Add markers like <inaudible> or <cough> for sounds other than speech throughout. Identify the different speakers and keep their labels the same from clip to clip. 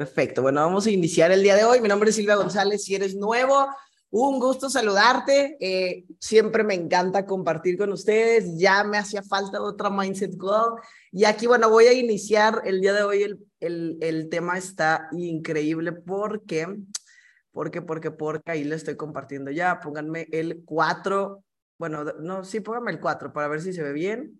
Speaker 1: Perfecto. Bueno, vamos a iniciar el día de hoy. Mi nombre es Silvia González. Si eres nuevo, un gusto saludarte. Eh, siempre me encanta compartir con ustedes. Ya me hacía falta otra Mindset Goal. Y aquí, bueno, voy a iniciar el día de hoy. El, el, el tema está increíble porque, porque, porque, porque ahí le estoy compartiendo ya. Pónganme el 4. Bueno, no, sí, pónganme el 4 para ver si se ve bien.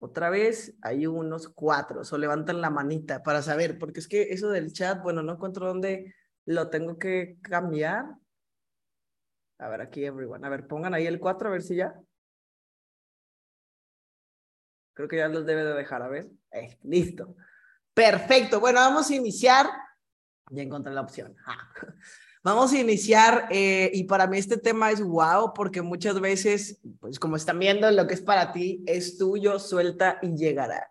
Speaker 1: Otra vez, hay unos cuatro, o levantan la manita para saber, porque es que eso del chat, bueno, no encuentro dónde lo tengo que cambiar. A ver, aquí, everyone. A ver, pongan ahí el cuatro, a ver si ya. Creo que ya los debe de dejar, a ver. Eh, listo. Perfecto. Bueno, vamos a iniciar. Ya encontré la opción. Ah. Vamos a iniciar eh, y para mí este tema es wow porque muchas veces, pues como están viendo, lo que es para ti es tuyo, suelta y llegará.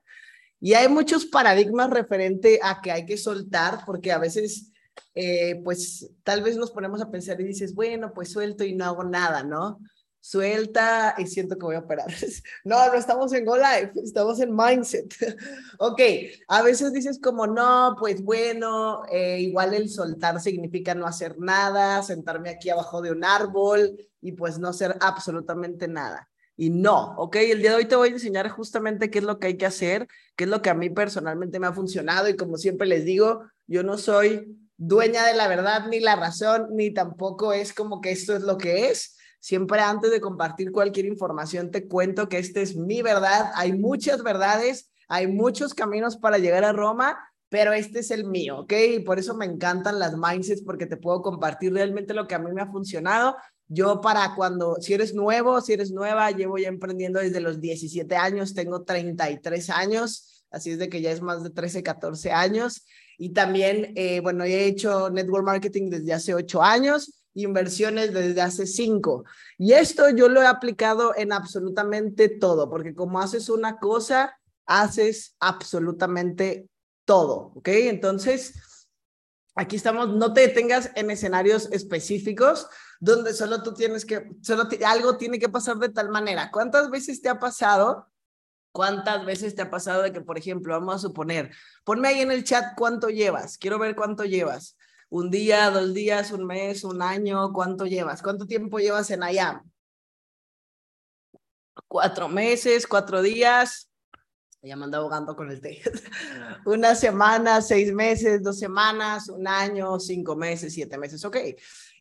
Speaker 1: Y hay muchos paradigmas referente a que hay que soltar porque a veces, eh, pues tal vez nos ponemos a pensar y dices, bueno, pues suelto y no hago nada, ¿no? Suelta y siento que voy a operar. <laughs> No, no estamos en Go Live, estamos en Mindset. <laughs> Ok, a veces dices como, no, pues bueno, eh, igual el soltar significa no hacer nada, sentarme aquí abajo de un árbol y pues no hacer absolutamente nada. Y no, ok, el día de hoy te voy a enseñar justamente qué es lo que hay que hacer, qué es lo que a mí personalmente me ha funcionado y como siempre les digo, yo no soy dueña de la verdad ni la razón, ni tampoco es como que esto es lo que es Siempre antes de compartir cualquier información te cuento que esta es mi verdad. Hay muchas verdades, hay muchos caminos para llegar a Roma, pero este es el mío, ¿ok? Y por eso me encantan las mindsets porque te puedo compartir realmente lo que a mí me ha funcionado. Yo para cuando, si eres nuevo, si eres nueva, llevo ya emprendiendo desde los 17 años, tengo 33 años, así es de que ya es más de 13, 14 años. Y también, eh, bueno, he hecho network marketing desde hace 8 años inversiones desde hace cinco. Y esto yo lo he aplicado en absolutamente todo, porque como haces una cosa, haces absolutamente todo, ¿ok? Entonces, aquí estamos, no te detengas en escenarios específicos donde solo tú tienes que, solo algo tiene que pasar de tal manera. ¿Cuántas veces te ha pasado? ¿Cuántas veces te ha pasado de que, por ejemplo, vamos a suponer, ponme ahí en el chat cuánto llevas, quiero ver cuánto llevas un día, dos días, un mes, un año, ¿cuánto llevas? ¿Cuánto tiempo llevas en allá? Cuatro meses, cuatro días. Ya me ando ahogando con el té. <laughs> Una semana, seis meses, dos semanas, un año, cinco meses, siete meses, ok.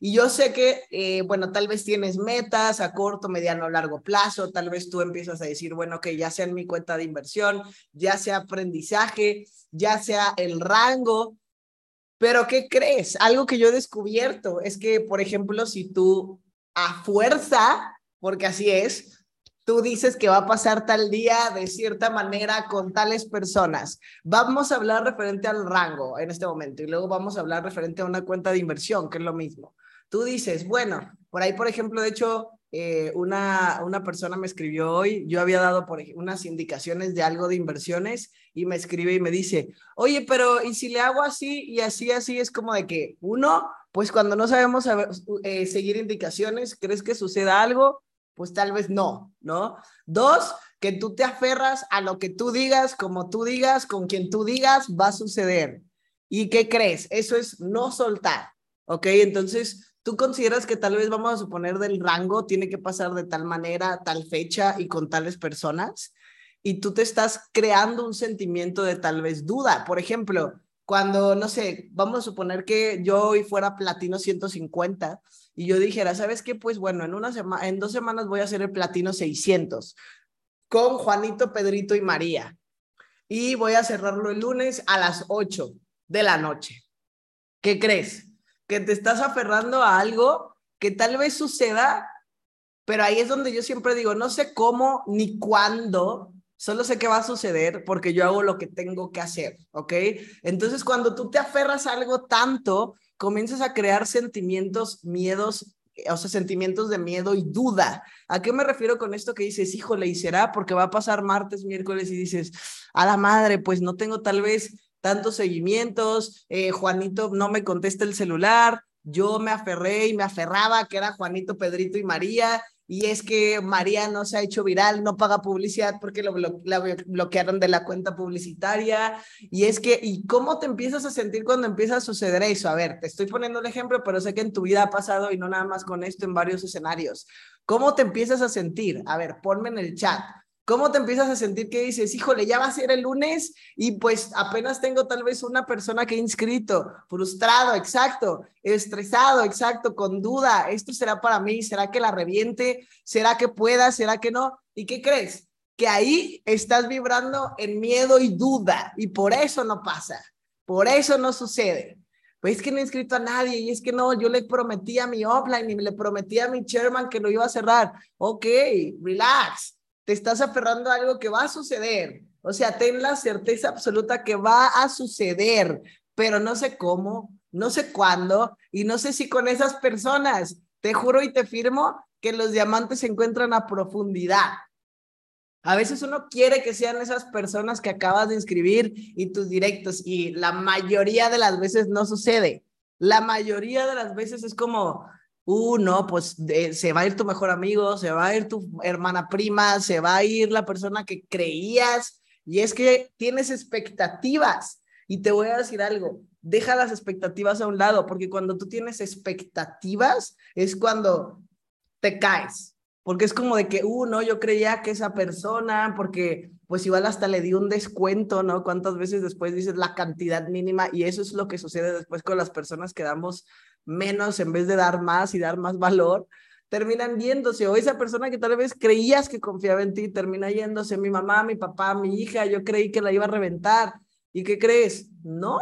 Speaker 1: Y yo sé que, eh, bueno, tal vez tienes metas a corto, mediano, largo plazo, tal vez tú empiezas a decir, bueno, que ya sea en mi cuenta de inversión, ya sea aprendizaje, ya sea el rango, pero ¿qué crees? Algo que yo he descubierto es que, por ejemplo, si tú a fuerza, porque así es, tú dices que va a pasar tal día de cierta manera con tales personas. Vamos a hablar referente al rango en este momento y luego vamos a hablar referente a una cuenta de inversión, que es lo mismo. Tú dices, bueno, por ahí, por ejemplo, de hecho, eh, una, una persona me escribió hoy, yo había dado por unas indicaciones de algo de inversiones y me escribe y me dice, oye, pero ¿y si le hago así y así, así? Es como de que, uno, pues cuando no sabemos eh, seguir indicaciones, ¿crees que suceda algo? Pues tal vez no, ¿no? Dos, que tú te aferras a lo que tú digas, como tú digas, con quien tú digas, va a suceder. ¿Y qué crees? Eso es no soltar, ¿ok? Entonces, ¿Tú consideras que tal vez vamos a suponer del rango tiene que pasar de tal manera, tal fecha y con tales personas? Y tú te estás creando un sentimiento de tal vez duda. Por ejemplo, cuando, no sé, vamos a suponer que yo hoy fuera platino 150 y yo dijera, ¿sabes qué? Pues bueno, en, una semana, en dos semanas voy a hacer el platino 600 con Juanito, Pedrito y María. Y voy a cerrarlo el lunes a las 8 de la noche. ¿Qué crees? Que te estás aferrando a algo que tal vez suceda, pero ahí es donde yo siempre digo, no sé cómo ni cuándo, solo sé que va a suceder porque yo hago lo que tengo que hacer, ¿ok? Entonces, cuando tú te aferras a algo tanto, comienzas a crear sentimientos, miedos, o sea, sentimientos de miedo y duda. ¿A qué me refiero con esto que dices, híjole, y será porque va a pasar martes, miércoles y dices, a la madre, pues no tengo tal vez tantos seguimientos, eh, Juanito no me contesta el celular, yo me aferré y me aferraba que era Juanito, Pedrito y María, y es que María no se ha hecho viral, no paga publicidad porque lo la bloquearon de la cuenta publicitaria, y es que, ¿y cómo te empiezas a sentir cuando empieza a suceder eso? A ver, te estoy poniendo el ejemplo, pero sé que en tu vida ha pasado y no nada más con esto, en varios escenarios. ¿Cómo te empiezas a sentir? A ver, ponme en el chat. ¿Cómo te empiezas a sentir que dices, híjole, ya va a ser el lunes y pues apenas tengo tal vez una persona que he inscrito, frustrado, exacto, estresado, exacto, con duda, esto será para mí, será que la reviente, será que pueda, será que no? ¿Y qué crees? Que ahí estás vibrando en miedo y duda y por eso no pasa, por eso no sucede. Pues es que no he inscrito a nadie y es que no, yo le prometí a mi offline y le prometí a mi chairman que lo iba a cerrar. Ok, relax te estás aferrando a algo que va a suceder. O sea, ten la certeza absoluta que va a suceder, pero no sé cómo, no sé cuándo y no sé si con esas personas. Te juro y te firmo que los diamantes se encuentran a profundidad. A veces uno quiere que sean esas personas que acabas de inscribir y tus directos y la mayoría de las veces no sucede. La mayoría de las veces es como, uh, no, pues se va a ir tu mejor amigo, se va a ir tu hermana prima, se va a ir la persona que creías. Y es que tienes expectativas. Y te voy a decir algo, deja las expectativas a un lado, porque cuando tú tienes expectativas es cuando te caes. Porque es como de que, uh, no, yo creía que esa persona, porque pues igual hasta le di un descuento, ¿no? ¿Cuántas veces después dices la cantidad mínima? Y eso es lo que sucede después con las personas que damos menos en vez de dar más y dar más valor, terminan yéndose. O esa persona que tal vez creías que confiaba en ti, termina yéndose. Mi mamá, mi papá, mi hija, yo creí que la iba a reventar. ¿Y qué crees? No,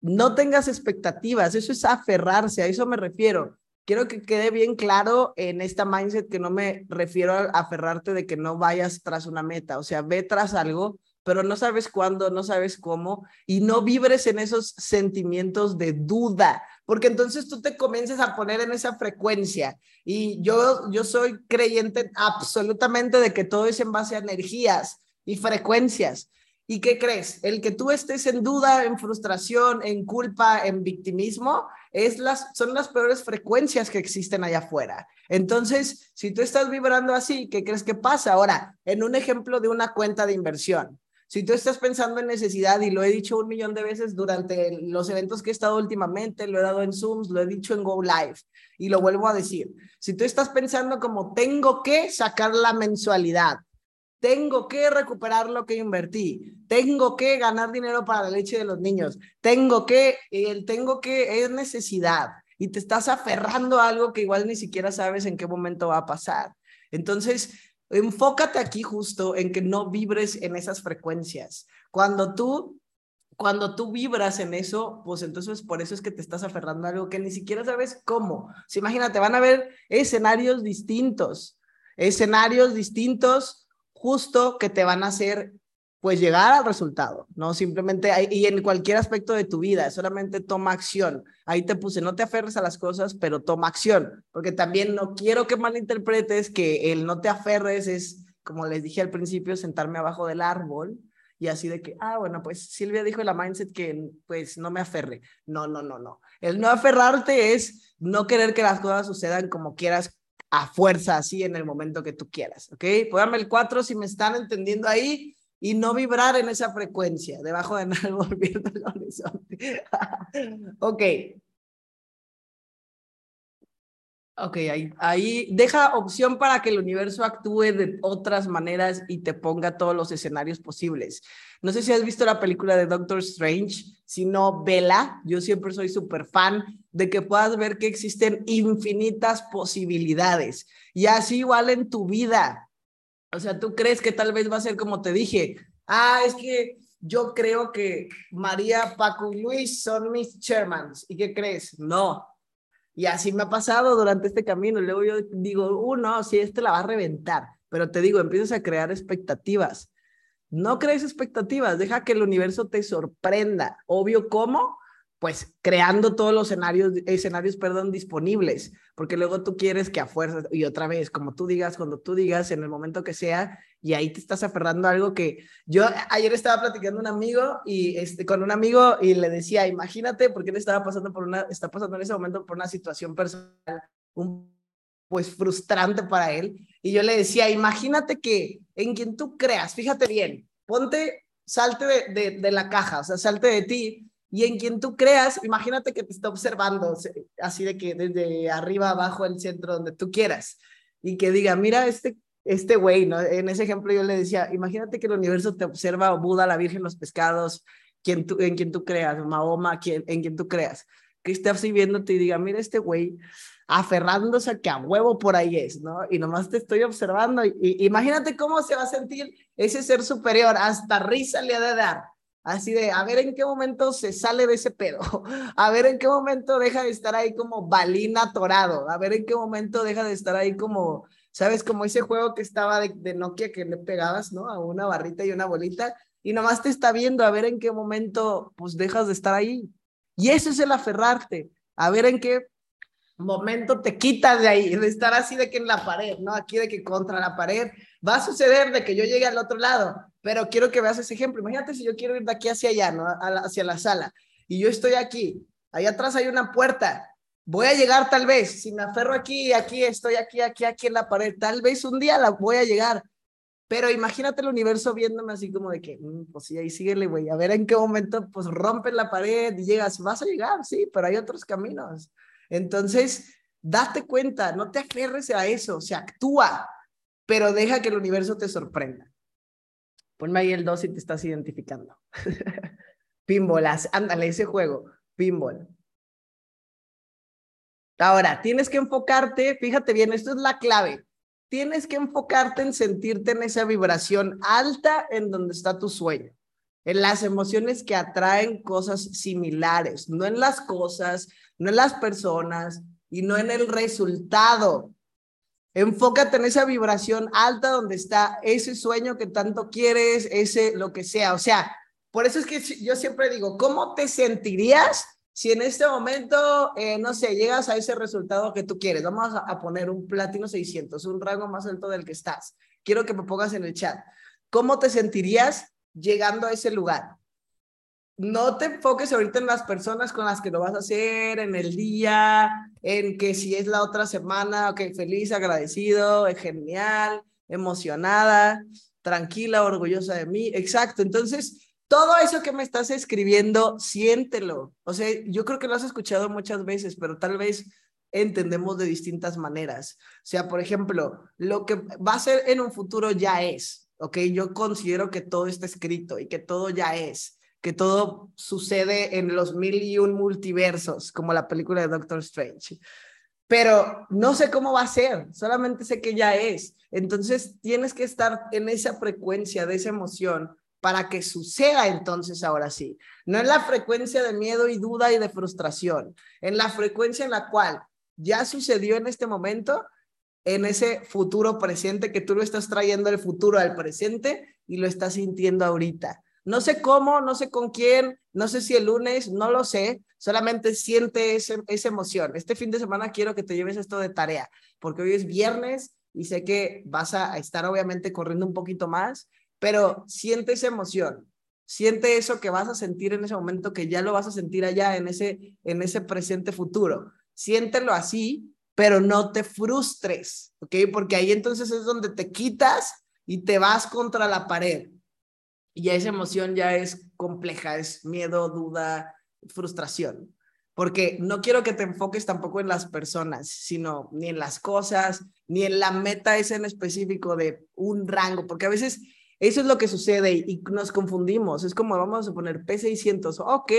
Speaker 1: no tengas expectativas. Eso es aferrarse, a eso me refiero. Quiero que quede bien claro en esta mindset que no me refiero a aferrarte de que no vayas tras una meta. O sea, ve tras algo, pero no sabes cuándo, no sabes cómo, y no vibres en esos sentimientos de duda, porque entonces tú te comienzas a poner en esa frecuencia. Y yo, yo soy creyente absolutamente de que todo es en base a energías y frecuencias. ¿Y qué crees? El que tú estés en duda, en frustración, en culpa, en victimismo, es las, son las peores frecuencias que existen allá afuera. Entonces, si tú estás vibrando así, ¿qué crees que pasa? Ahora, en un ejemplo de una cuenta de inversión, si tú estás pensando en necesidad, y lo he dicho un millón de veces durante los eventos que he estado últimamente, lo he dado en Zooms, lo he dicho en Go Live, y lo vuelvo a decir, si tú estás pensando como tengo que sacar la mensualidad, tengo que recuperar lo que invertí, tengo que ganar dinero para la leche de los niños, tengo que, el tengo que es necesidad, y te estás aferrando a algo que igual ni siquiera sabes en qué momento va a pasar. Entonces, enfócate aquí justo en que no vibres en esas frecuencias. Cuando tú cuando tú vibras en eso, pues entonces por eso es que te estás aferrando a algo que ni siquiera sabes cómo. Si imagínate, van a haber escenarios distintos, escenarios distintos justo que te van a hacer pues llegar al resultado, no simplemente, y en cualquier aspecto de tu vida, solamente toma acción. Ahí te puse, no te aferres a las cosas, pero toma acción, porque también no quiero que malinterpretes que el no te aferres es, como les dije al principio, sentarme abajo del árbol y así de que, ah, bueno, pues Silvia dijo en la mindset que pues no me aferre. No, no, no, no. El no aferrarte es no querer que las cosas sucedan como quieras a fuerza, así en el momento que tú quieras, ¿ok? Pónganme el 4 si me están entendiendo ahí y no vibrar en esa frecuencia, debajo de nada volviendo <laughs> al horizonte. <laughs> ok. Ok, ahí, ahí deja opción para que el universo actúe de otras maneras y te ponga todos los escenarios posibles. No sé si has visto la película de Doctor Strange, si no, vela. Yo siempre soy súper fan de que puedas ver que existen infinitas posibilidades. Y así igual en tu vida. O sea, tú crees que tal vez va a ser como te dije, ah, es que yo creo que María, Paco y Luis son mis chairmans. ¿Y qué crees? No. Y así me ha pasado durante este camino. Luego yo digo, uh, no, si este la va a reventar. Pero te digo, empiezas a crear expectativas. No crees expectativas, deja que el universo te sorprenda. Obvio, ¿cómo? Pues creando todos los escenarios, escenarios, perdón, disponibles, porque luego tú quieres que a fuerza, y otra vez, como tú digas, cuando tú digas, en el momento que sea, y ahí te estás aferrando a algo que yo ayer estaba platicando un amigo y este, con un amigo y le decía, imagínate, porque él estaba pasando por una, está pasando en ese momento por una situación personal un pues frustrante para él. Y yo le decía, imagínate que en quien tú creas, fíjate bien, ponte, salte de, de, la caja, o sea, salte de ti y en quien tú creas, imagínate que te está observando, así de que desde arriba, abajo, el centro, donde tú quieras, y que diga, mira, este, este güey, ¿no? En ese ejemplo yo le decía, imagínate que el universo te observa, o Buda, la Virgen, los pescados, quien tú, en quien tú creas, Mahoma, quien, en quien tú creas, que esté así viéndote y diga, mira, este güey aferrándose a que a huevo por ahí es, ¿no? Y nomás te estoy observando. Y, imagínate cómo se va a sentir ese ser superior, hasta risa le ha de dar. Así de, a ver en qué momento se sale de ese pedo, <laughs> a ver en qué momento deja de estar ahí como balina atorado, a ver en qué momento deja de estar ahí como, ¿sabes? Como ese juego que estaba de, de Nokia que le pegabas, ¿no? A una barrita y una bolita, y nomás te está viendo, a ver en qué momento, pues dejas de estar ahí. Y eso es el aferrarte, a ver en qué momento te quitas de ahí, de estar así de que en la pared, ¿no? Aquí de que contra la pared. Va a suceder de que yo llegue al otro lado, pero quiero que veas ese ejemplo. Imagínate si yo quiero ir de aquí hacia allá, hacia la sala, y yo estoy aquí, allá atrás hay una puerta. Voy a llegar tal vez, si me aferro aquí, aquí, estoy aquí, aquí, aquí en la pared, tal vez un día la voy a llegar. Pero imagínate el universo viéndome así como de que, mm, pues sí, ahí síguele, güey, a ver en qué momento, pues rompes la pared y llegas, vas a llegar, sí, pero hay otros caminos. Entonces, date cuenta, no te aferres a eso, se actúa, pero deja que el universo te sorprenda. Ponme ahí el 2 si te estás identificando. <laughs> Pinball, ándale, ese juego, pinball. Ahora, tienes que enfocarte, fíjate bien, esto es la clave. Tienes que enfocarte en sentirte en esa vibración alta en donde está tu sueño en las emociones que atraen cosas similares, no en las cosas, no en las personas y no en el resultado. Enfócate en esa vibración alta donde está ese sueño que tanto quieres, ese lo que sea. O sea, por eso es que yo siempre digo, ¿cómo te sentirías si en este momento, eh, no sé, llegas a ese resultado que tú quieres? Vamos a, poner un platino 600, un rango más alto del que estás. Quiero que me pongas en el chat. ¿Cómo te sentirías llegando a ese lugar. No te enfoques ahorita en las personas con las que lo vas a hacer, en el día, en que si es la otra semana, ok, feliz, agradecido, genial, emocionada, tranquila, orgullosa de mí. Exacto. Entonces, todo eso que me estás escribiendo, siéntelo. O sea, yo creo que lo has escuchado muchas veces, pero tal vez entendemos de distintas maneras. O sea, por ejemplo, lo que va a ser en un futuro ya es. ¿ok? Yo considero que todo está escrito y que todo ya es, que todo sucede en los mil y un multiversos, como la película de Doctor Strange. Pero no sé cómo va a ser, solamente sé que ya es. Entonces tienes que estar en esa frecuencia de esa emoción para que suceda entonces ahora sí. No en la frecuencia de miedo y duda y de frustración, en la frecuencia en la cual ya sucedió en este momento en ese futuro presente que tú lo estás trayendo el futuro al presente y lo estás sintiendo ahorita. No sé cómo, no sé con quién, no sé si el lunes, no lo sé, solamente siente ese, esa emoción. Este fin de semana quiero que te lleves esto de tarea, porque hoy es viernes y sé que vas a estar obviamente corriendo un poquito más, pero siente esa emoción, siente eso que vas a sentir en ese momento, que ya lo vas a sentir allá en ese, en ese presente futuro. Siéntelo así pero no te frustres, ¿ok? Porque ahí entonces es donde te quitas y te vas contra la pared. Y esa emoción ya es compleja, es miedo, duda, frustración. Porque no quiero que te enfoques tampoco en las personas, sino ni en las cosas, ni en la meta esa en específico de un rango, porque a veces eso es lo que sucede y, nos confundimos. Es como, vamos a poner P600, ok,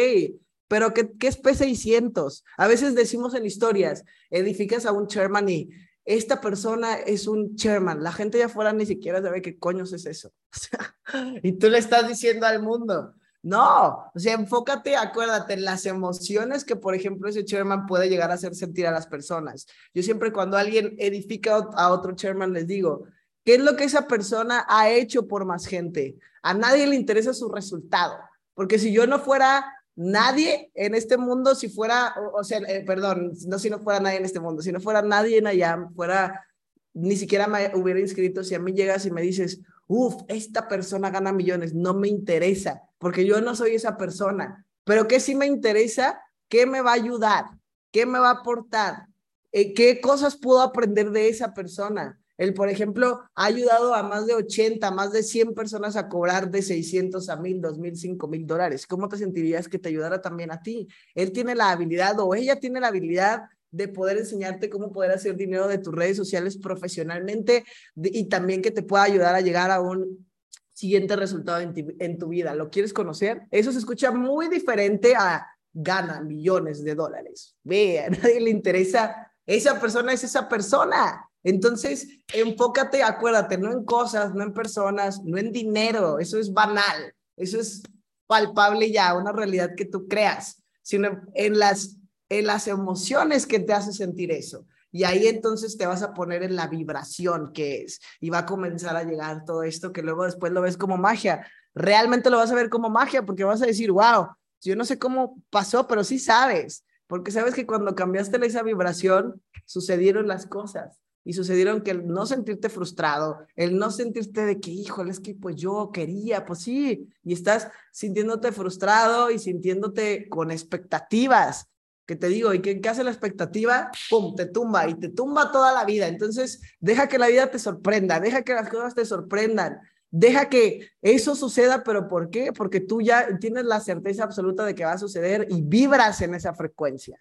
Speaker 1: pero ¿qué, qué es P600? A veces decimos en historias, edificas a un chairman y esta persona es un chairman. La gente de afuera ni siquiera sabe qué coños es eso. <laughs> y tú le estás diciendo al mundo. No, o sea, enfócate, acuérdate en las emociones que, por ejemplo, ese chairman puede llegar a hacer sentir a las personas. Yo siempre cuando alguien edifica a otro chairman les digo, ¿qué es lo que esa persona ha hecho por más gente? A nadie le interesa su resultado, porque si yo no fuera nadie en este mundo, si fuera, o, sea, eh, perdón, no si no fuera nadie en este mundo, si no fuera nadie en allá, fuera, ni siquiera me hubiera inscrito, si a mí llegas y me dices, uff, esta persona gana millones, no me interesa, porque yo no soy esa persona, pero que sí me interesa, ¿qué me va a ayudar? ¿Qué me va a aportar? eh, qué cosas puedo aprender de esa persona. Él, por ejemplo, ha ayudado a más de 80, más de 100 personas a cobrar de 600 a 1000, 2000, 5000 dólares. ¿Cómo te sentirías que te ayudara también a ti? Él tiene la habilidad o ella tiene la habilidad de poder enseñarte cómo poder hacer dinero de tus redes sociales profesionalmente y también que te pueda ayudar a llegar a un siguiente resultado en, tu vida. ¿Lo quieres conocer? Eso se escucha muy diferente a gana millones de dólares. Ve, a nadie le interesa. Esa persona es esa persona. Entonces, enfócate, acuérdate, no en cosas, no en personas, no en dinero. Eso es banal. Eso es palpable ya, una realidad que tú creas, sino en las, en las emociones que te hace sentir eso. Y ahí entonces te vas a poner en la vibración que es y va a comenzar a llegar todo esto que luego después lo ves como magia. Realmente lo vas a ver como magia porque vas a decir, wow, yo no sé cómo pasó, pero sí sabes, porque sabes que cuando cambiaste esa vibración, sucedieron las cosas y sucedieron que el no sentirte frustrado, el no sentirte de que, híjole, es que pues yo quería, pues sí, y estás sintiéndote frustrado y sintiéndote con expectativas, que te digo, ¿y qué, hace la expectativa? ¡Pum! Te tumba y te tumba toda la vida. Entonces, deja que la vida te sorprenda, deja que las cosas te sorprendan. Deja que eso suceda, pero ¿por qué? Porque tú ya tienes la certeza absoluta de que va a suceder y vibras en esa frecuencia.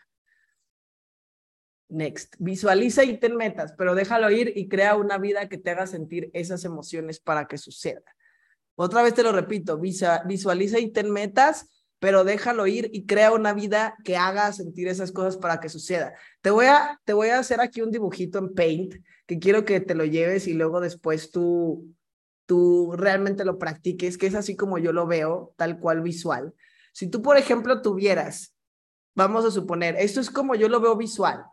Speaker 1: Next, visualiza y ten metas, pero déjalo ir y crea una vida que te haga sentir esas emociones para que suceda. Otra vez te lo repito, visualiza y ten metas, pero déjalo ir y crea una vida que haga sentir esas cosas para que suceda. Te voy a, te voy a hacer aquí un dibujito en Paint que quiero que te lo lleves y luego después tú tú realmente lo practiques, que es así como yo lo veo, tal cual visual. Si tú, por ejemplo, tuvieras, vamos a suponer, esto es como yo lo veo visual,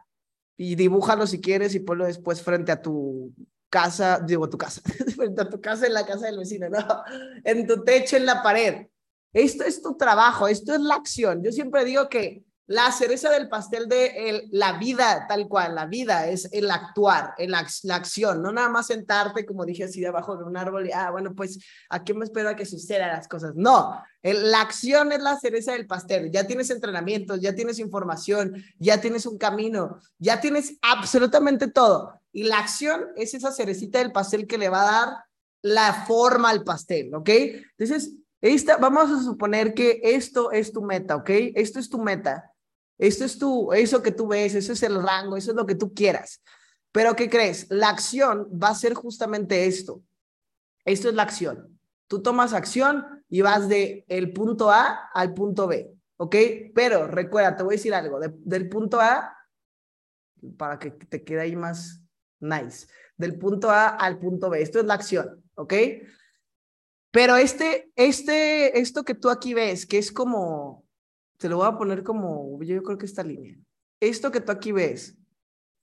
Speaker 1: y dibújalo si quieres y ponlo después frente a tu casa, digo tu casa, <laughs> frente a tu casa en la casa del vecino, no, <laughs> en tu techo, en la pared. Esto es tu trabajo, esto es la acción. Yo siempre digo que la cereza del pastel de la vida, tal cual, la vida es el actuar, el, la, acción, no nada más sentarte, como dije así, debajo de un árbol y, ah, bueno, pues, ¿a qué me espero a que sucedan las cosas? No, la acción es la cereza del pastel. Ya tienes entrenamientos, ya tienes información, ya tienes un camino, ya tienes absolutamente todo. Y la acción es esa cerecita del pastel que le va a dar la forma al pastel, ¿ok? Entonces, esta, vamos a suponer que esto es tu meta, ¿ok? Esto es tu meta. Esto es tu, eso que tú ves, eso es el rango, eso es lo que tú quieras. Pero ¿qué crees? La acción va a ser justamente esto. Esto es la acción. Tú tomas acción y vas de el punto A al punto B, ¿ok? Pero recuerda, te voy a decir algo, del punto A, para que te quede ahí más nice, del punto A al punto B, esto es la acción, ¿ok? Pero este, este, esto que tú aquí ves, que es como, te lo voy a poner como, yo creo que esta línea. Esto que tú aquí ves,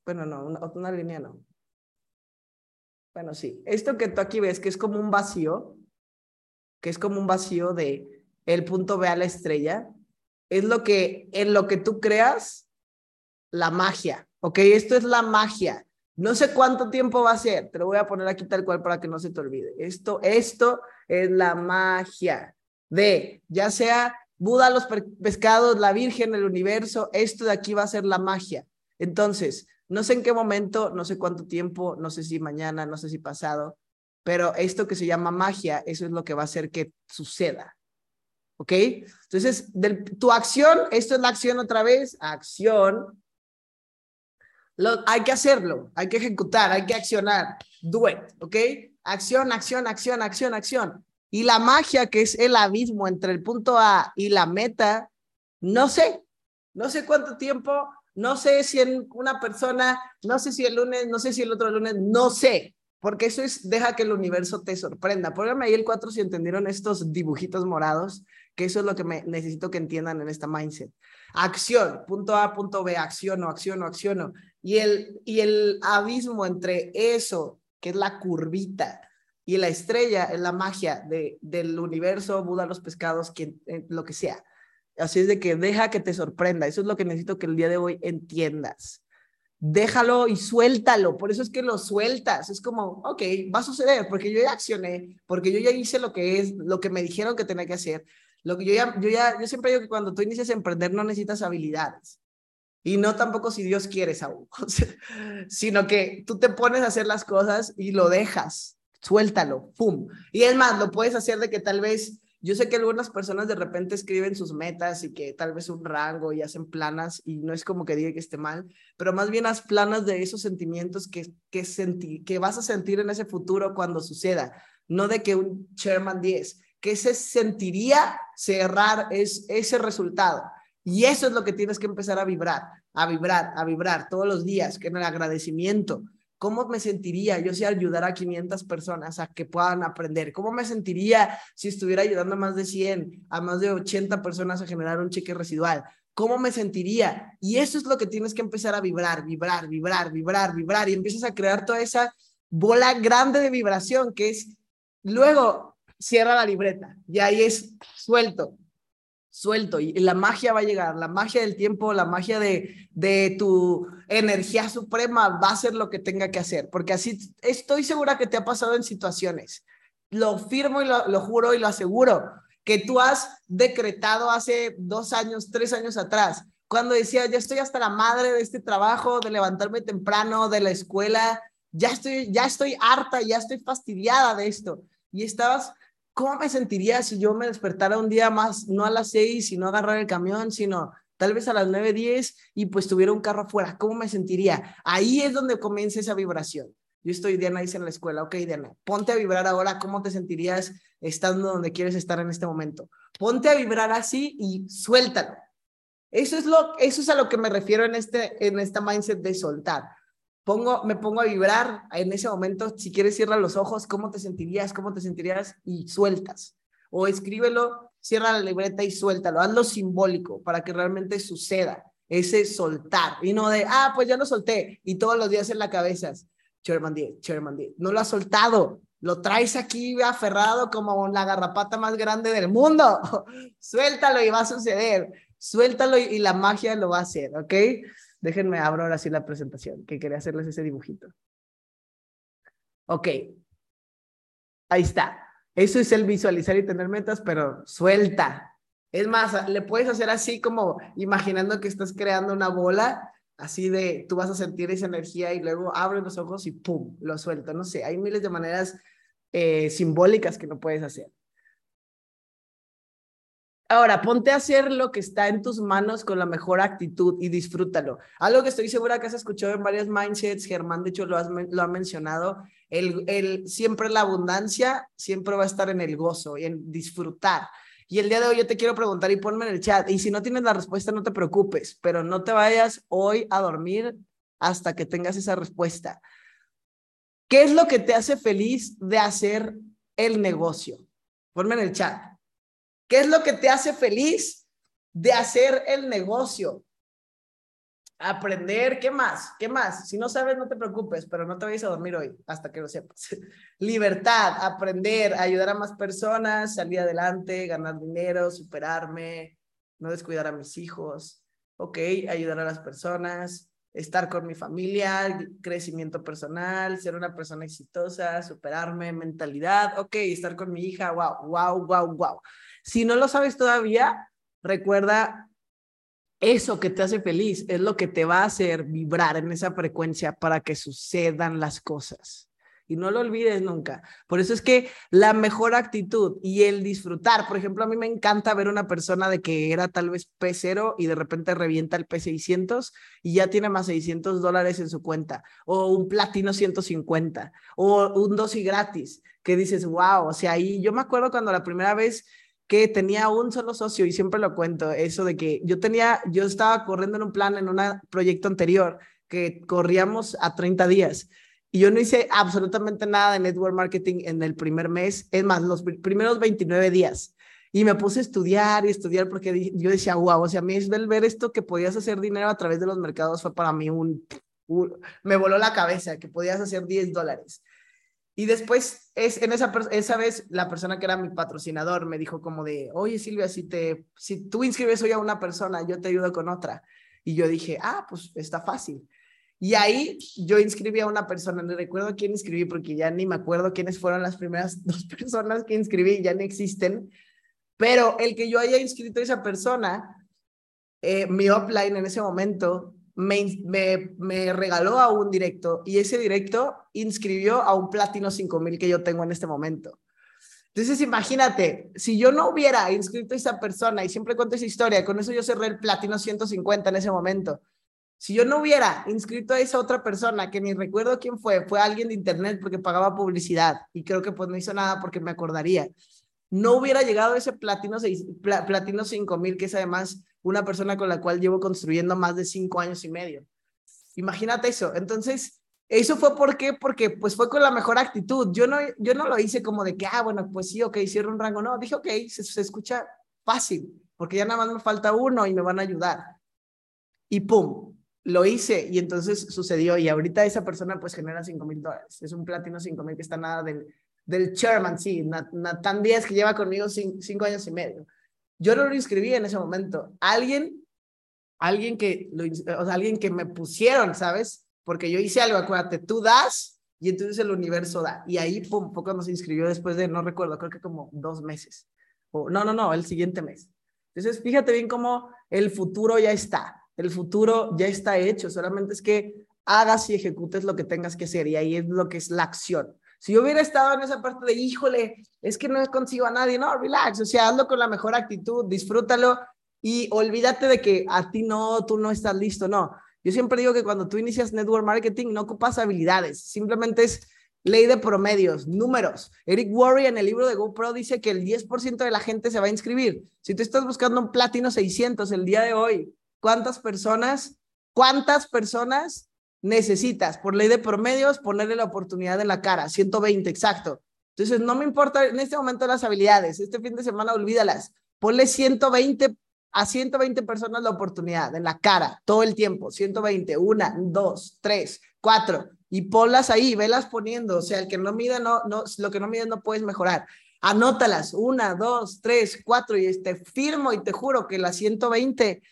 Speaker 1: bueno, no, una, línea no. Bueno, sí, esto que tú aquí ves, que es como un vacío, que es como un vacío de el punto B a la estrella, es lo que, en lo que tú creas, la magia, ¿ok? Esto es la magia. No sé cuánto tiempo va a ser, te lo voy a poner aquí tal cual para que no se te olvide. Esto, esto es la magia de, ya sea Buda, los pescados, la Virgen, el universo, esto de aquí va a ser la magia. Entonces, no sé en qué momento, no sé cuánto tiempo, no sé si mañana, no sé si pasado, pero esto que se llama magia, eso es lo que va a hacer que suceda. ¿Ok? Entonces, tu acción, esto es la acción otra vez, acción. Lo, hay que hacerlo, hay que ejecutar, hay que accionar. Do it, ¿ok? Acción, acción, acción, acción, acción. Y la magia que es el abismo entre el punto A y la meta, no sé, no sé cuánto tiempo, no sé si en una persona, no sé si el lunes, no sé si el otro lunes, no sé, porque eso es, deja que el universo te sorprenda. Póngame ahí el 4 si entendieron estos dibujitos morados, que eso es lo que me necesito que entiendan en esta mindset. Acción, punto A, punto B, acciono, acciono, acciono. Y el, y el abismo entre eso, que es la curvita, y la estrella es la magia de, del universo, Buda, los pescados, quien, eh, lo que sea. Así es de que deja que te sorprenda. Eso es lo que necesito que el día de hoy entiendas. Déjalo y suéltalo. Por eso es que lo sueltas. Es como, ok, va a suceder porque yo ya accioné, porque yo ya hice lo que es, lo que me dijeron que tenía que hacer. Lo que yo ya, yo ya, yo siempre digo que cuando tú inicias a emprender no necesitas habilidades. Y no tampoco si Dios quiere, <laughs> Saúl, sino que tú te pones a hacer las cosas y lo dejas, suéltalo, ¡pum! Y es más, lo puedes hacer de que tal vez, yo sé que algunas personas de repente escriben sus metas y que tal vez un rango y hacen planas y no es como que diga que esté mal, pero más bien haz planas de esos sentimientos que, que, sentí, que vas a sentir en ese futuro cuando suceda, no de que un Sherman 10, que se sentiría cerrar es, ese resultado. Y eso es lo que tienes que empezar a vibrar, a vibrar, a vibrar todos los días, que en el agradecimiento. ¿Cómo me sentiría yo si ayudara a 500 personas a que puedan aprender? ¿Cómo me sentiría si estuviera ayudando a más de 100, a más de 80 personas a generar un cheque residual? ¿Cómo me sentiría? Y eso es lo que tienes que empezar a vibrar, vibrar, vibrar, vibrar, vibrar. Y empiezas a crear toda esa bola grande de vibración que es, luego cierra la libreta y ahí es suelto, suelto y la magia va a llegar, la magia del tiempo, la magia de, de tu energía suprema va a hacer lo que tenga que hacer, porque así estoy segura que te ha pasado en situaciones. Lo firmo y lo, lo juro y lo aseguro, que tú has decretado hace dos años, tres años atrás, cuando decía, ya estoy hasta la madre de este trabajo, de levantarme temprano, de la escuela, ya estoy, ya estoy harta, ya estoy fastidiada de esto. Y estabas ¿cómo me sentiría si yo me despertara un día más, no a las seis, sino agarrar el camión, sino tal vez a las nueve, diez y pues tuviera un carro afuera? ¿Cómo me sentiría? Ahí es donde comienza esa vibración. Yo estoy, Diana dice en la escuela, ok, Diana, ponte a vibrar ahora, ¿cómo te sentirías estando donde quieres estar en este momento? Ponte a vibrar así y suéltalo. Eso es, lo, eso es a lo que me refiero en, este, en esta mindset de soltar pongo, me pongo a vibrar en ese momento, si quieres cierra los ojos, ¿cómo te sentirías? ¿Cómo te sentirías? Y sueltas. O escríbelo, cierra la libreta y suéltalo. Hazlo simbólico para que realmente suceda ese soltar. Y no de, ah, pues ya lo solté. Y todos los días en la cabeza, Sherman D, Sherman D. No lo has soltado. Lo traes aquí aferrado como la garrapata más grande del mundo. <laughs> Suéltalo y va a suceder. Suéltalo y, y la magia lo va a hacer, ¿ok? Déjenme abro ahora sí la presentación, que quería hacerles ese dibujito. Ok. Ahí está. Eso es el visualizar y tener metas, pero suelta. Es más, le puedes hacer así como imaginando que estás creando una bola, así de tú vas a sentir esa energía y luego abres los ojos y ¡pum! lo suelto. No sé, hay miles de maneras eh, simbólicas que no puedes hacer. Ahora, ponte a hacer lo que está en tus manos con la mejor actitud y disfrútalo. Algo que estoy segura que has escuchado en varios mindsets, Germán de hecho lo, lo ha mencionado, el, el, siempre la abundancia siempre va a estar en el gozo y en disfrutar. Y el día de hoy yo te quiero preguntar y ponme en el chat, y si no tienes la respuesta no te preocupes, pero no te vayas hoy a dormir hasta que tengas esa respuesta. ¿Qué es lo que te hace feliz de hacer el negocio? Ponme en el chat. ¿Qué es lo que te hace feliz de hacer el negocio? Aprender, ¿qué más? ¿Qué más? Si no sabes, no te preocupes, pero no te vayas a dormir hoy hasta que lo sepas. <laughs> Libertad, aprender, ayudar a más personas, salir adelante, ganar dinero, superarme, no descuidar a mis hijos, ok, ayudar a las personas, estar con mi familia, crecimiento personal, ser una persona exitosa, superarme, mentalidad, ok, estar con mi hija, wow, wow, wow, wow. Si no lo sabes todavía, recuerda eso que te hace feliz es lo que te va a hacer vibrar en esa frecuencia para que sucedan las cosas. Y no lo olvides nunca. Por eso es que la mejor actitud y el disfrutar, por ejemplo, a mí me encanta ver una persona de que era tal vez P0 y de repente revienta el P600 y ya tiene más 600 dólares en su cuenta, o un platino 150, o un dosis gratis, que dices, wow, o sea, ahí yo me acuerdo cuando la primera vez que tenía un solo socio y siempre lo cuento, eso de que yo tenía, yo estaba corriendo en un plan en un proyecto anterior que corríamos a 30 días y yo no hice absolutamente nada de network marketing en el primer mes, es más, los primeros 29 días. Y me puse a estudiar y estudiar porque yo decía, wow, o sea, a mí es ver esto que podías hacer dinero a través de los mercados fue para mí un, me voló la cabeza, que podías hacer 10 dólares. Y después, es, en esa, esa vez, la persona que era mi patrocinador me dijo como de, oye Silvia, si, te, si tú inscribes hoy a una persona, yo te ayudo con otra. Y yo dije, ah, pues está fácil. Y ahí yo inscribí a una persona, no recuerdo quién inscribí porque ya ni me acuerdo quiénes fueron las primeras <laughs> dos personas que inscribí, ya no existen, pero el que yo haya inscrito a esa persona eh, mi offline en ese momento me, me, regaló a un directo y ese directo inscribió a un Platino 5000 que yo tengo en este momento. Entonces, imagínate, si yo no hubiera inscrito a esa persona y siempre cuento esa historia, con eso yo cerré el Platino 150 en ese momento. Si yo no hubiera inscrito a esa otra persona, que ni recuerdo quién fue, fue alguien de internet porque pagaba publicidad y creo que pues no hizo nada porque me acordaría, no hubiera llegado ese platino, 6, platino 5000, que es además una persona con la cual llevo construyendo más de cinco años y medio. Imagínate eso. Entonces, eso fue por qué, porque pues fue con la mejor actitud. Yo no, yo no lo hice como de que, ah, bueno, pues sí, ok, cierro un rango. No, dije, ok, se, escucha fácil, porque ya nada más me falta uno y me van a ayudar. Y pum, lo hice y entonces sucedió. Y ahorita esa persona pues genera cinco mil dólares. Es un platino cinco mil que está nada del, del chairman, sí, Nathan Díaz, que lleva conmigo cinco, años y medio. Yo no lo inscribí en ese momento. Alguien, alguien que, lo, o sea, alguien que me pusieron, ¿sabes? Porque yo hice algo, acuérdate, tú das y entonces el universo da. Y ahí, pum, poco nos inscribió después de, no recuerdo, creo que como dos meses. O, no, no, no, el siguiente mes. Entonces, fíjate bien cómo el futuro ya está. El futuro ya está hecho. Solamente es que hagas y ejecutes lo que tengas que hacer. Y ahí es lo que es la acción. Si yo hubiera estado en esa parte de, híjole, es que no consigo a nadie, no, relax, o sea, hazlo con la mejor actitud, disfrútalo y olvídate de que a ti no, tú no estás listo, no. Yo siempre digo que cuando tú inicias network marketing no ocupas habilidades, simplemente es ley de promedios, números. Eric Worre en el libro de GoPro dice que el 10% de la gente se va a inscribir. Si tú estás buscando un platino 600 el día de hoy, ¿cuántas personas, cuántas personas necesitas, por ley de promedios, ponerle la oportunidad en la cara, 120, exacto. Entonces, no me importa en este momento las habilidades, este fin de semana olvídalas, ponle 120 a 120 personas la oportunidad en la cara, todo el tiempo, 120, una, dos, tres, cuatro, y ponlas ahí, velas poniendo, o sea, el que no mida, no, no, lo que no mide no puedes mejorar. Anótalas, una, dos, tres, cuatro, y te firmo y te juro que las 120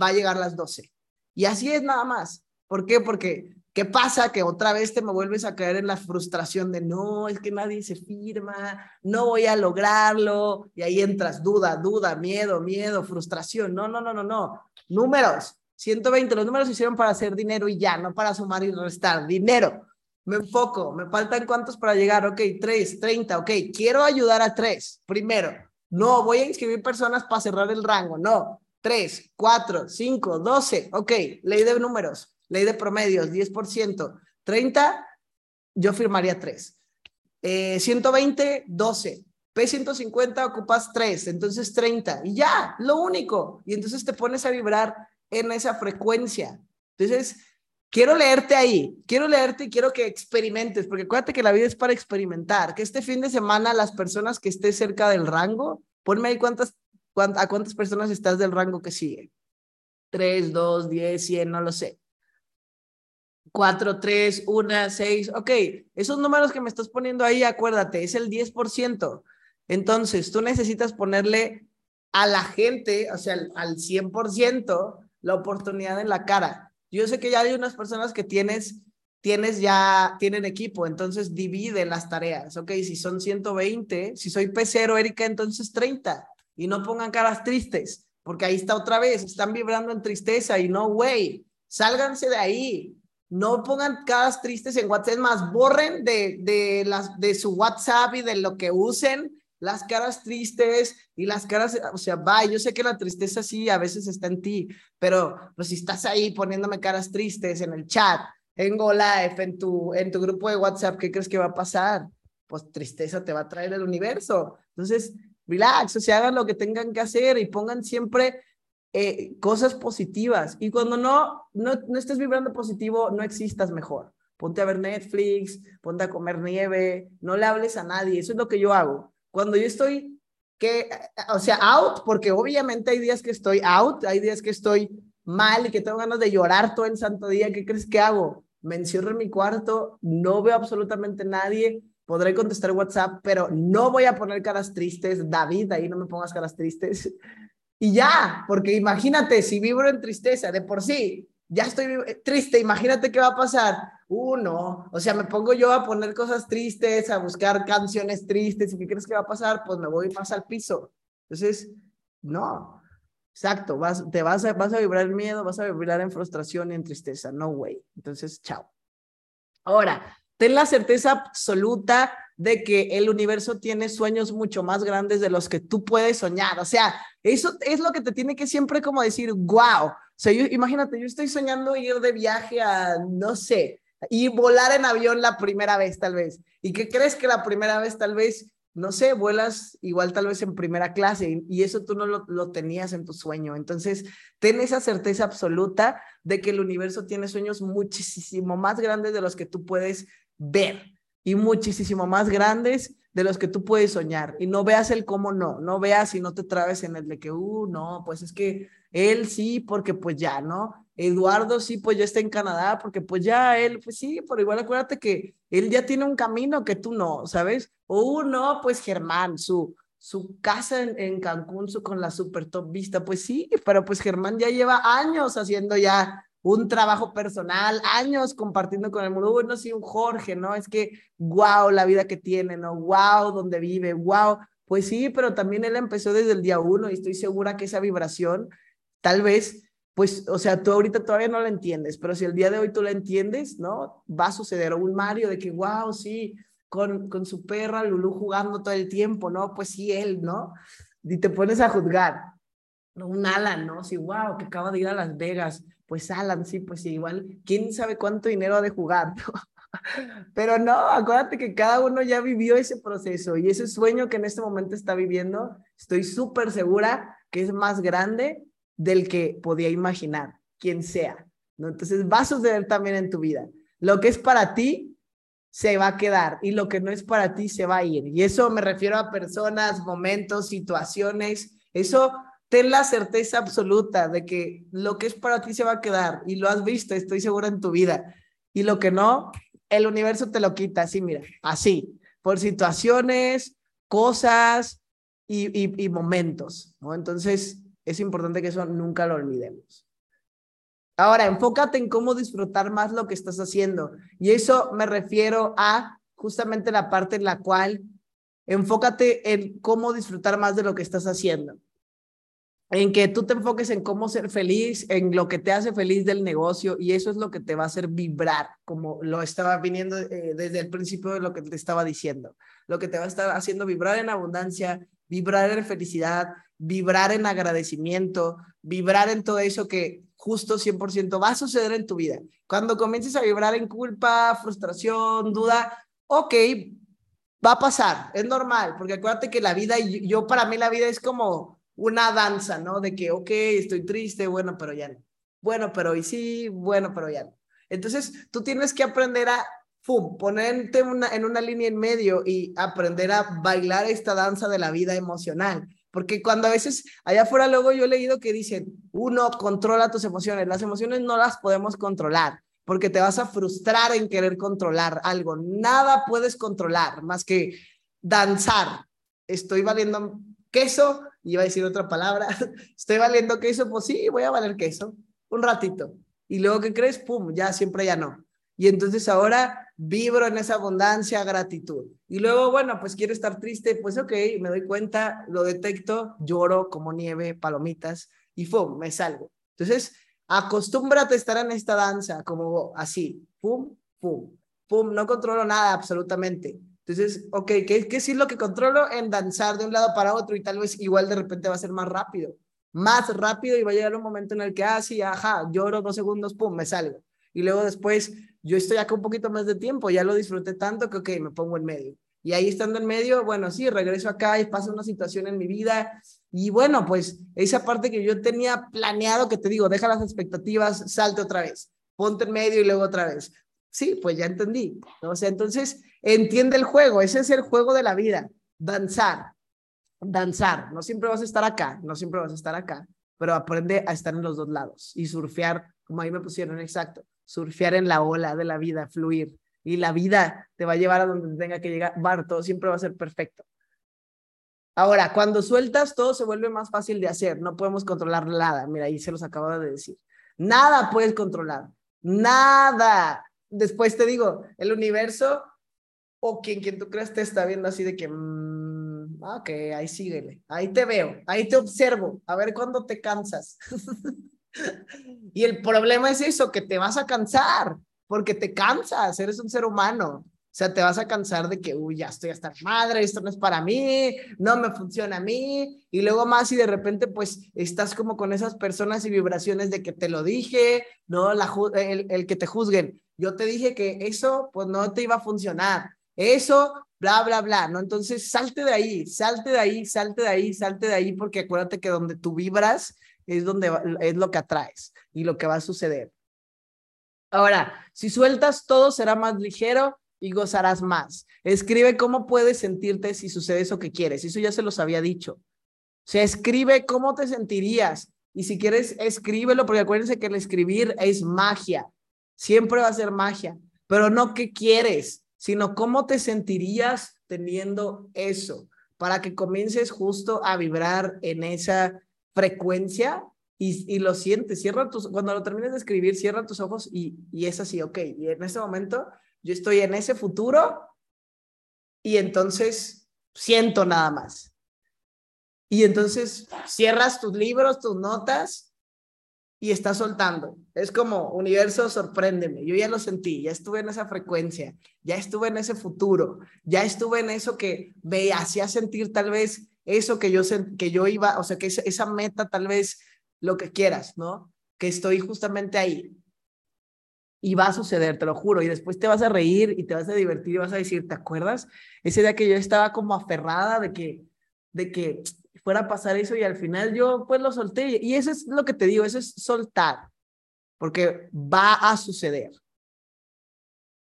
Speaker 1: va a llegar las 12. Y así es nada más. ¿Por qué? Porque, ¿qué pasa? Que otra vez te me vuelves a caer en la frustración de no, es que nadie se firma, no voy a lograrlo, y ahí entras duda, duda, miedo, miedo, frustración. No, no, no, no, no. Números, 120, los números se hicieron para hacer dinero y ya, no para sumar y restar. Dinero. Me enfoco, me faltan cuántos para llegar, ok, 3, 30, ok, quiero ayudar a 3, primero. No, voy a inscribir personas para cerrar el rango, no. 3, 4, 5, 12, ok, ley de números ley de promedios, 10%, 30, yo firmaría 3. 120, 12. P150 ocupas 3, entonces 30. Y ya, lo único. Y entonces te pones a vibrar en esa frecuencia. Entonces, quiero leerte ahí, quiero leerte y quiero que experimentes, porque acuérdate que la vida es para experimentar, que este fin de semana las personas que estés cerca del rango, ponme ahí cuántas, a cuántas personas estás del rango que sigue. 3, 2, 10, 100, no lo sé. 4, 3, 1, 6. Ok, esos números que me estás poniendo ahí, acuérdate, es el 10%. Entonces, tú necesitas ponerle a la gente, o sea, al, 100%, la oportunidad en la cara. Yo sé que ya hay unas personas que tienes, tienes ya, tienen equipo, entonces divide las tareas. Ok, si son 120, si soy P0, Erika, entonces 30. Y no pongan caras tristes, porque ahí está otra vez, están vibrando en tristeza y no, güey, sálganse de ahí no pongan caras tristes en WhatsApp, es más, borren de, de, las, de su WhatsApp y de lo que usen las caras tristes y las caras, o sea, va, yo sé que la tristeza sí a veces está en ti, pero pues si estás ahí poniéndome caras tristes en el chat, en GoLive, en tu, en tu grupo de WhatsApp, ¿qué crees que va a pasar? Pues tristeza te va a traer el universo. Entonces, relax, o sea, hagan lo que tengan que hacer y pongan siempre eh, cosas positivas. Y cuando no, no, no estés vibrando positivo, no existas mejor. Ponte a ver Netflix, ponte a comer nieve, no le hables a nadie. Eso es lo que yo hago. Cuando yo estoy, que, o sea, out, porque obviamente hay días que estoy out, hay días que estoy mal y que tengo ganas de llorar todo el santo día, ¿qué crees que hago? Me encierro en mi cuarto, no veo absolutamente nadie, podré contestar WhatsApp, pero no voy a poner caras tristes. David, ahí no me pongas caras tristes. Y ya, porque imagínate, si vibro en tristeza de por sí, ya estoy triste, imagínate qué va a pasar. Uno, o sea, me pongo yo a poner cosas tristes, a buscar canciones tristes, ¿y qué crees que va a pasar? Pues me voy más al piso. Entonces, no, Exacto, vas, te vas a, vas a vibrar en miedo, vas a vibrar en frustración y en tristeza. No way. Entonces, chao. Ahora, ten la certeza absoluta de que el universo tiene sueños mucho más grandes de los que tú puedes soñar. O sea, eso es lo que te tiene que siempre como decir, wow. O sea, imagínate, yo estoy soñando ir de viaje a, no sé, y volar en avión la primera vez tal vez. ¿Y qué crees que la primera vez tal vez no sé, vuelas igual tal vez en primera clase y eso tú no lo, tenías en tu sueño. Entonces, ten esa certeza absoluta de que el universo tiene sueños muchísimo más grandes de los que tú puedes ver y muchísimo más grandes de los que tú puedes soñar. Y no veas el cómo no, no veas y no te trabes en el de que, uh, no, pues es que él sí, porque pues ya, ¿no? Eduardo sí, pues ya está en Canadá, porque pues ya él, pues sí, pero igual acuérdate que él ya tiene un camino que tú no, ¿sabes? O no, pues Germán, su, su casa en, Cancún su, con la super top vista, pues sí, pero pues Germán ya lleva años haciendo ya un trabajo personal, años compartiendo con el mundo. Bueno, sí, un Jorge, ¿no? Es que, wow, la vida que tiene, ¿no? Wow, donde vive, wow. Pues sí, pero también él empezó desde el día uno y estoy segura que esa vibración, tal vez pues, o sea, tú ahorita todavía no la entiendes, pero si el día de hoy tú la entiendes, ¿no? Va a suceder un Mario de que, wow, sí, con, con su perra Lulu jugando todo el tiempo, ¿no? Pues sí, él, ¿no? Y te pones a juzgar. Un Alan, ¿no? Sí, wow, que acaba de ir a Las Vegas. Pues Alan, sí, pues igual, quién sabe cuánto dinero ha de jugar, <laughs> Pero no, acuérdate que cada uno ya vivió ese proceso y ese sueño que en este momento está viviendo, estoy súper segura que es más grande del que podía imaginar, quien sea. ¿no? Entonces va a suceder también en tu vida. Lo que es para ti se va a quedar y lo que no es para ti se va a ir. Y eso me refiero a personas, momentos, situaciones. Eso ten la certeza absoluta de que lo que es para ti se va a quedar y lo has visto, estoy segura en tu vida. Y lo que no, el universo te lo quita así, mira, así, por situaciones, cosas y, y, momentos, ¿no? Entonces, es importante que eso nunca lo olvidemos. Ahora, enfócate en cómo disfrutar más lo que estás haciendo. Y eso me refiero a justamente la parte en la cual enfócate en cómo disfrutar más de lo que estás haciendo. En que tú te enfoques en cómo ser feliz, en lo que te hace feliz del negocio y eso es lo que te va a hacer vibrar, como lo estaba viniendo eh, desde el principio de lo que te estaba diciendo. Lo que te va a estar haciendo vibrar en abundancia, vibrar en felicidad, vibrar en agradecimiento, vibrar en todo eso que justo 100% va a suceder en tu vida. Cuando comiences a vibrar en culpa, frustración, duda, ok, va a pasar, es normal, porque acuérdate que la vida, yo para mí la vida es como una danza, ¿no? De que, ok, estoy triste, bueno, pero ya no. Bueno, pero y sí, bueno, pero ya no. Entonces, tú tienes que aprender a, ¡fum!, ponerte una, en una línea en medio y aprender a bailar esta danza de la vida emocional. Porque cuando a veces allá afuera luego yo he leído que dicen, uno controla tus emociones, las emociones no las podemos controlar porque te vas a frustrar en querer controlar algo. Nada puedes controlar más que danzar. Estoy valiendo queso, iba a decir otra palabra, <laughs> estoy valiendo queso, pues sí, voy a valer queso, un ratito. Y luego, ¿qué crees? Pum, ya siempre ya no. Y entonces ahora vibro en esa abundancia, gratitud. Y luego, bueno, pues quiero estar triste, pues ok, me doy cuenta, lo detecto, lloro como nieve, palomitas y ¡pum! me salgo. Entonces, acostúmbrate a estar en esta danza como así, pum, pum, pum, no controlo nada absolutamente. Entonces, ok, ¿qué, ¿qué es lo que controlo? En danzar de un lado para otro y tal vez igual de repente va a ser más rápido, más rápido y va a llegar un momento en el que, ah, sí, ajá, lloro dos segundos, pum, me salgo. Y luego después yo estoy acá un poquito más de tiempo, ya lo disfruté tanto que, ok, me pongo en medio. Y ahí estando en medio, bueno, sí, regreso acá y pasa una situación en mi vida. Y bueno, pues esa parte que yo tenía planeado, que te digo, deja las expectativas, salte otra vez, ponte en medio y luego otra vez. Sí, pues ya entendí. ¿no? O entonces entiende el juego, ese es el juego de la vida, danzar, danzar. No siempre vas a estar acá, no siempre vas a estar acá, pero aprende a estar en los dos lados y surfear, como ahí me pusieron, exacto surfear en la ola de la vida, fluir. Y la vida te va a llevar a donde tenga que llegar. Bar, todo siempre va a ser perfecto. Ahora, cuando sueltas, todo se vuelve más fácil de hacer. No podemos controlar nada. Mira, ahí se los acabo de decir. Nada puedes controlar. Nada. Después te digo, el universo o quien, quien tú creas te está viendo así de que, mm, ok, ahí síguele, ahí te veo, ahí te observo, a ver cuándo te cansas. <laughs> y el problema es eso, que te vas a cansar, porque te cansas, eres un ser humano. O sea, te vas a cansar de que, uy, ya estoy hasta madre, esto no es para mí, no me funciona a mí. Y luego más y de repente, pues, estás como con esas personas y vibraciones de que te lo dije, ¿no? La, el, el que te juzguen. Yo te dije que eso, pues, no te iba a funcionar. Eso, bla, bla, bla, ¿no? Entonces, salte de ahí, salte de ahí, salte de ahí, salte de ahí, porque acuérdate que donde tú vibras es donde es lo que atraes y lo que va a suceder. Ahora, si sueltas todo, será más ligero y gozarás más. Escribe cómo puedes sentirte si sucede eso que quieres. Eso ya se los había dicho. O sea, escribe cómo te sentirías. Y si quieres, escríbelo, porque acuérdense que el escribir es magia. Siempre va a ser magia. Pero no qué quieres, sino cómo te sentirías teniendo eso, para que comiences justo a vibrar en esa frecuencia y, y lo sientes. Cierra tus, cuando lo termines de escribir, cierra tus ojos y, y es así, ok. Y en ese momento yo estoy en ese futuro y entonces siento nada más. Y entonces cierras tus libros, tus notas y estás soltando. Es como, universo, sorpréndeme. Yo ya lo sentí, ya estuve en esa frecuencia, ya estuve en ese futuro, ya estuve en eso que me hacía sentir tal vez eso que yo, que yo iba, o sea, que esa meta tal vez lo que quieras, ¿no? Que estoy justamente ahí. Y va a suceder, te lo juro. Y después te vas a reír y te vas a divertir y vas a decir, ¿te acuerdas? Ese día que yo estaba como aferrada de que, de que fuera a pasar eso y al final yo pues lo solté. Y eso es lo que te digo, eso es soltar, porque va a suceder.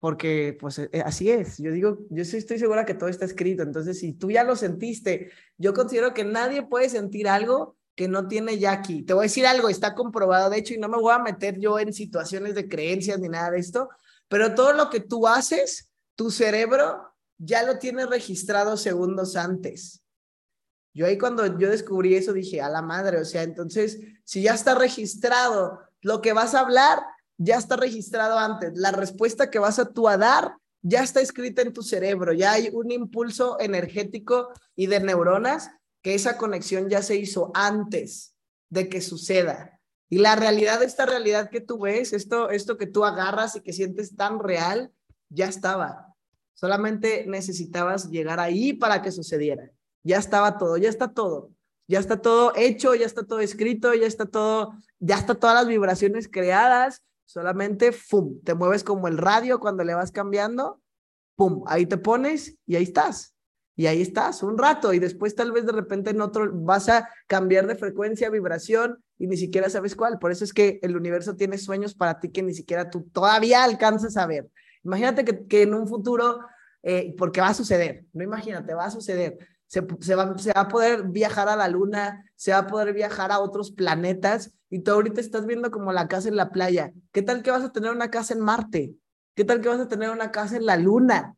Speaker 1: Porque pues e, así es. Yo digo, yo estoy segura que todo está escrito. Entonces, si tú ya lo sentiste, yo considero que nadie puede sentir algo que no tiene Jackie. Te voy a decir algo, está comprobado, de hecho, y no me voy a meter yo en situaciones de creencias ni nada de esto, pero todo lo que tú haces, tu cerebro ya lo tiene registrado segundos antes. Yo ahí cuando yo descubrí eso dije, a la madre, o sea, entonces, si ya está registrado lo que vas a hablar, ya está registrado antes. La respuesta que vas a tú a dar ya está escrita en tu cerebro, ya hay un impulso energético y de neuronas que esa conexión ya se hizo antes de que suceda. Y la realidad, esta realidad que tú ves, esto, esto que tú agarras y que sientes tan real, ya estaba. Solamente necesitabas llegar ahí para que sucediera. Ya estaba todo, ya está todo. Ya está todo hecho, ya está todo escrito, ya está todo, ya está todas las vibraciones creadas. Solamente, ¡fum! Te mueves como el radio cuando le vas cambiando, ¡pum! Ahí te pones y ahí estás y ahí estás un rato y después tal vez de repente en otro vas a cambiar de frecuencia, vibración y ni siquiera sabes cuál. Por eso es que el universo tiene sueños para ti que ni siquiera tú todavía alcanzas a ver. Imagínate que, en un futuro, eh, porque va a suceder, no imagínate, va a suceder. Se, se, va, se va a poder viajar a la luna, se va a poder viajar a otros planetas y tú ahorita estás viendo como la casa en la playa. ¿Qué tal que vas a tener una casa en Marte? ¿Qué tal que vas a tener una casa en la luna?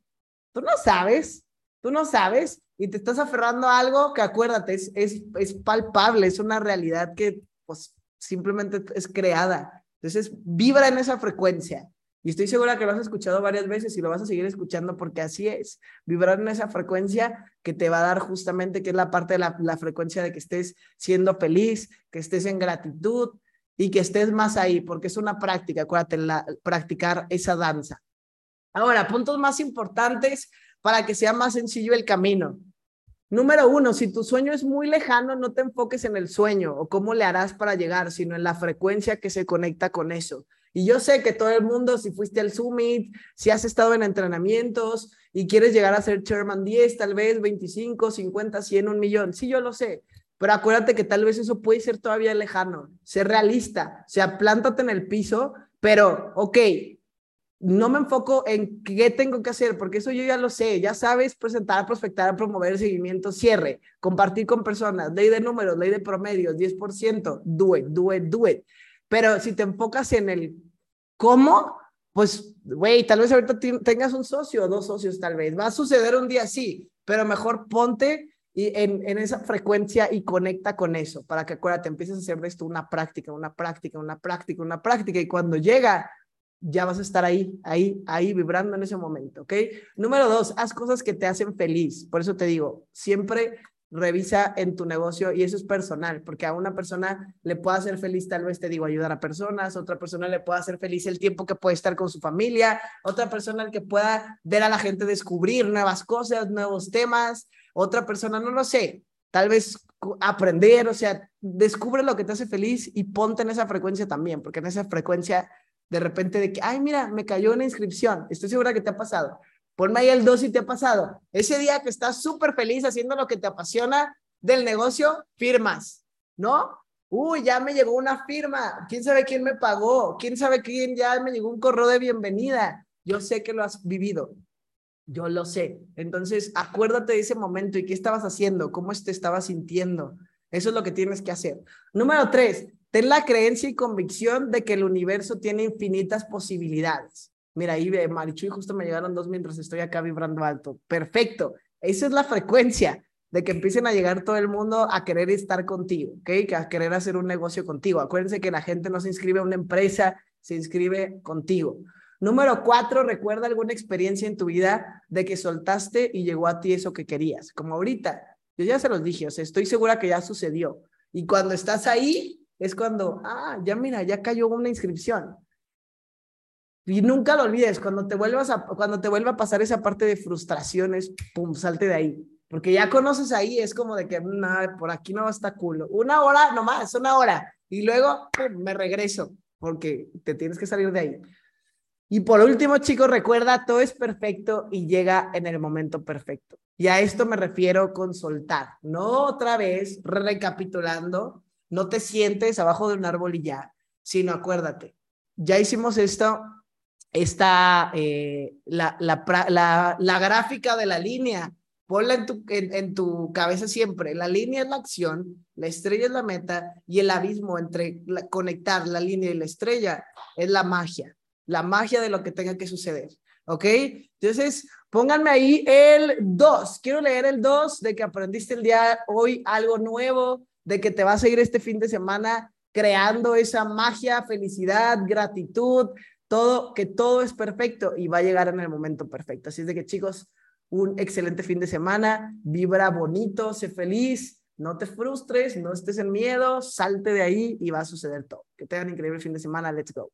Speaker 1: Tú no sabes, Tú no sabes y te estás aferrando a algo que acuérdate, es, es, es palpable, es una realidad que pues simplemente es creada. Entonces, vibra en esa frecuencia. Y estoy segura que lo has escuchado varias veces y lo vas a seguir escuchando porque así es. Vibrar en esa frecuencia que te va a dar justamente, que es la parte de la, frecuencia de que estés siendo feliz, que estés en gratitud y que estés más ahí, porque es una práctica, acuérdate, la, practicar esa danza. Ahora, puntos más importantes para que sea más sencillo el camino. Número uno, si tu sueño es muy lejano, no te enfoques en el sueño o cómo le harás para llegar, sino en la frecuencia que se conecta con eso. Y yo sé que todo el mundo, si fuiste al Summit, si has estado en entrenamientos y quieres llegar a ser Chairman 10, tal vez 25, 50, 100, un millón, sí, yo lo sé. Pero acuérdate que tal vez eso puede ser todavía lejano. Ser realista, o sea, plántate en el piso, pero, ok, no me enfoco en qué tengo que hacer, porque eso yo ya lo sé, ya sabes presentar, prospectar, promover, seguimiento, cierre, compartir con personas, ley de números, ley de promedios, 10%, do it, do it, do it. Pero si te enfocas en el cómo, pues, güey, tal vez ahorita tengas un socio o dos socios, tal vez. Va a suceder un día, sí, pero mejor ponte y en, en esa frecuencia y conecta con eso, para que acuérdate, empieces a hacer de esto una práctica, una práctica, una práctica, una práctica, y cuando llega ya vas a estar ahí, ahí, ahí, vibrando en ese momento, ¿ok? Número dos, haz cosas que te hacen feliz. Por eso te digo, siempre revisa en tu negocio y eso es personal, porque a una persona le puede hacer feliz, tal vez te digo, ayudar a personas, otra persona le puede hacer feliz el tiempo que puede estar con su familia, otra persona que pueda ver a la gente descubrir nuevas cosas, nuevos temas, otra persona, no lo sé, tal vez aprender, o sea, descubre lo que te hace feliz y ponte en esa frecuencia también, porque en esa frecuencia de repente de que, ay, mira, me cayó una inscripción, estoy segura que te ha pasado Ponme ahí el 2 si te ha pasado. Ese día que estás súper feliz haciendo lo que te apasiona del negocio, firmas, ¿no? Uy, ya me llegó una firma. ¿Quién sabe quién me pagó? ¿Quién sabe quién ya me llegó un correo de bienvenida? Yo sé que lo has vivido. Yo lo sé. Entonces, acuérdate de ese momento y qué estabas haciendo, cómo te estabas sintiendo. Eso es lo que tienes que hacer. Número tres, ten la creencia y convicción de que el universo tiene infinitas posibilidades. Mira, ahí Marichu y justo me llegaron dos mientras estoy acá vibrando alto. Perfecto. Esa es la frecuencia de que empiecen a llegar todo el mundo a querer estar contigo, ¿ok? A querer hacer un negocio contigo. Acuérdense que la gente no se inscribe a una empresa, se inscribe contigo. Número cuatro, recuerda alguna experiencia en tu vida de que soltaste y llegó a ti eso que querías. Como ahorita, yo ya se los dije, o sea, estoy segura que ya sucedió. Y cuando estás ahí, es cuando, ah, ya mira, ya cayó una inscripción. Y nunca lo olvides, cuando te vuelvas a, cuando te vuelva a pasar esa parte de frustraciones, pum, salte de ahí. Porque ya conoces ahí, es como de que, nada, por aquí no va a estar culo. Una hora nomás, una hora. Y luego, pum, me regreso, porque te tienes que salir de ahí. Y por último, chicos, recuerda, todo es perfecto y llega en el momento perfecto. Y a esto me refiero con soltar. No otra vez, recapitulando, no te sientes abajo de un árbol y ya, sino acuérdate, ya hicimos esto, está eh, la, la, la, gráfica de la línea. Ponla en tu, en, tu cabeza siempre. La línea es la acción, la estrella es la meta y el abismo entre conectar la línea y la estrella es la magia. La magia de lo que tenga que suceder. ¿Ok? Entonces, pónganme ahí el 2. Quiero leer el 2 de que aprendiste el día hoy algo nuevo, de que te vas a ir este fin de semana creando esa magia, felicidad, gratitud, todo, que todo es perfecto y va a llegar en el momento perfecto. Así es de que chicos, un excelente fin de semana, vibra bonito, sé feliz, no te frustres, no estés en miedo, salte de ahí y va a suceder todo. Que tengan un increíble fin de semana, let's go.